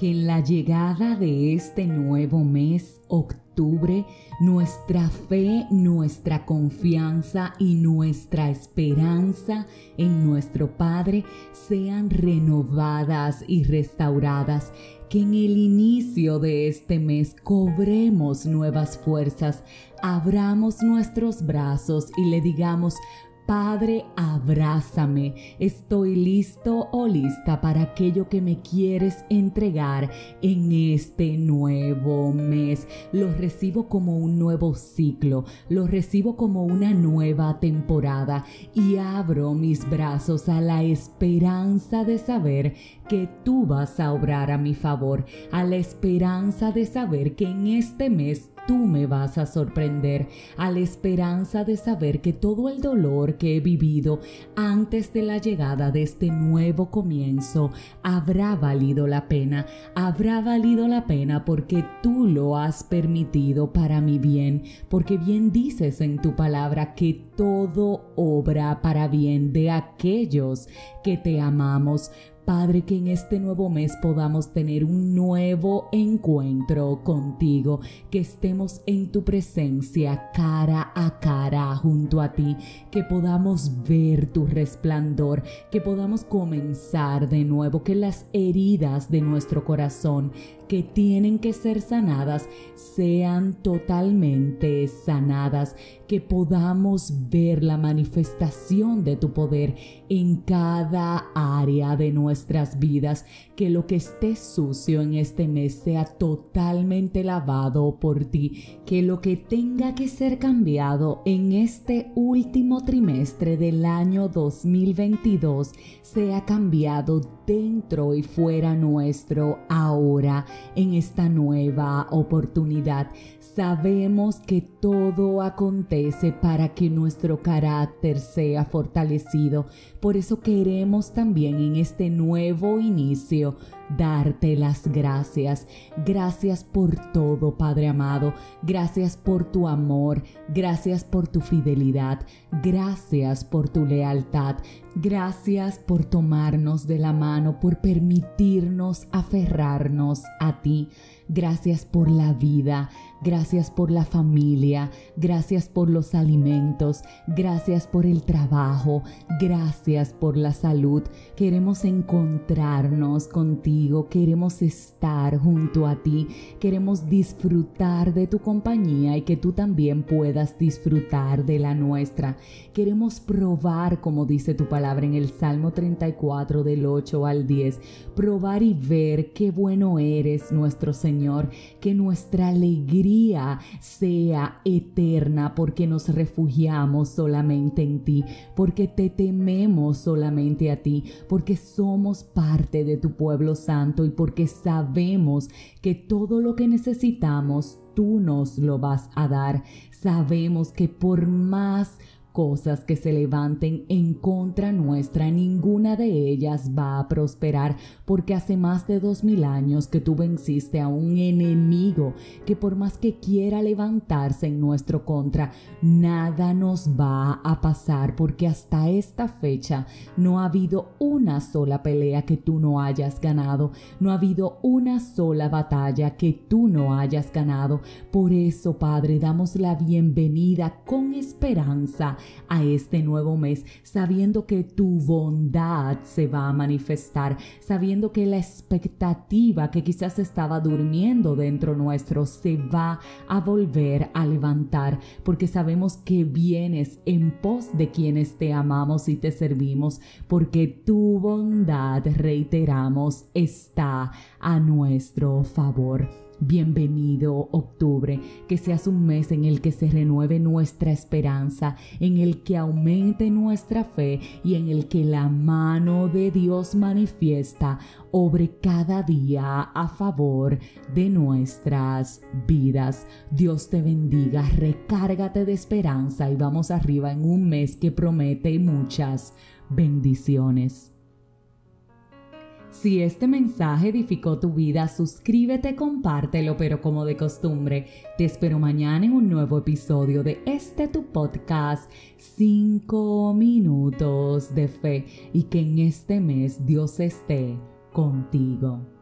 que en la llegada de este nuevo mes, octubre, nuestra fe, nuestra confianza y nuestra esperanza en nuestro Padre sean renovadas y restauradas, que en el inicio de este mes cobremos nuevas fuerzas, abramos nuestros brazos y le digamos, Padre, abrázame. Estoy listo o lista para aquello que me quieres entregar en este nuevo mes. Lo recibo como un nuevo ciclo, lo recibo como una nueva temporada y abro mis brazos a la esperanza de saber que tú vas a obrar a mi favor, a la esperanza de saber que en este mes tú me vas a sorprender, a la esperanza de saber que todo el dolor que he vivido antes de la llegada de este nuevo comienzo habrá valido la pena, habrá valido la pena porque tú lo has permitido para mi bien, porque bien dices en tu palabra que todo obra para bien de aquellos que te amamos. Padre, que en este nuevo mes podamos tener un nuevo encuentro contigo, que estemos en tu presencia cara a cara junto a ti, que podamos ver tu resplandor, que podamos comenzar de nuevo, que las heridas de nuestro corazón que tienen que ser sanadas sean totalmente sanadas, que podamos ver la manifestación de tu poder en cada área de nuestras vidas, que lo que esté sucio en este mes sea totalmente lavado por ti, que lo que tenga que ser cambiado en este último trimestre del año 2022 sea cambiado dentro y fuera nuestro ahora en esta nueva oportunidad. Sabemos que todo acontece para que nuestro carácter sea fortalecido. Por eso queremos también en este nuevo inicio darte las gracias. Gracias por todo, Padre amado. Gracias por tu amor. Gracias por tu fidelidad. Gracias por tu lealtad. Gracias por tomarnos de la mano, por permitirnos aferrarnos a ti. Gracias por la vida, gracias por la familia, gracias por los alimentos, gracias por el trabajo, gracias por la salud. Queremos encontrarnos contigo, queremos estar junto a ti, queremos disfrutar de tu compañía y que tú también puedas disfrutar de la nuestra. Queremos probar, como dice tu palabra en el Salmo 34 del 8 al 10, probar y ver qué bueno eres nuestro Señor que nuestra alegría sea eterna porque nos refugiamos solamente en ti, porque te tememos solamente a ti, porque somos parte de tu pueblo y porque sabemos que todo lo que necesitamos tú nos lo vas a dar. Sabemos que por más cosas que se levanten en contra nuestra, ninguna de ellas va a prosperar, porque hace más de dos mil años que tú venciste a un enemigo que por más que quiera levantarse en nuestro contra, nada nos va a pasar, porque hasta esta fecha no ha habido una sola pelea que tú no hayas ganado, no ha habido una sola batalla que tú no hayas ganado. Por eso, Padre, damos la bienvenida con esperanza a este nuevo mes, sabiendo que tu bondad se va a manifestar, sabiendo que la expectativa que quizás estaba durmiendo dentro nuestro se va a volver a levantar, porque sabemos que vienes en pos de quienes te amamos y te servimos, porque tu bondad, reiteramos, está a nuestro favor. Bienvenido octubre, que seas un mes en el que se renueve nuestra esperanza, en el que aumente nuestra fe y en el que la mano de Dios manifiesta obre cada día a favor de nuestras vidas. Dios te bendiga, recárgate de esperanza y vamos arriba en un mes que promete muchas bendiciones. Si este mensaje edificó tu vida, suscríbete, compártelo, pero como de costumbre, te espero mañana en un nuevo episodio de este tu podcast, 5 minutos de fe, y que en este mes Dios esté contigo.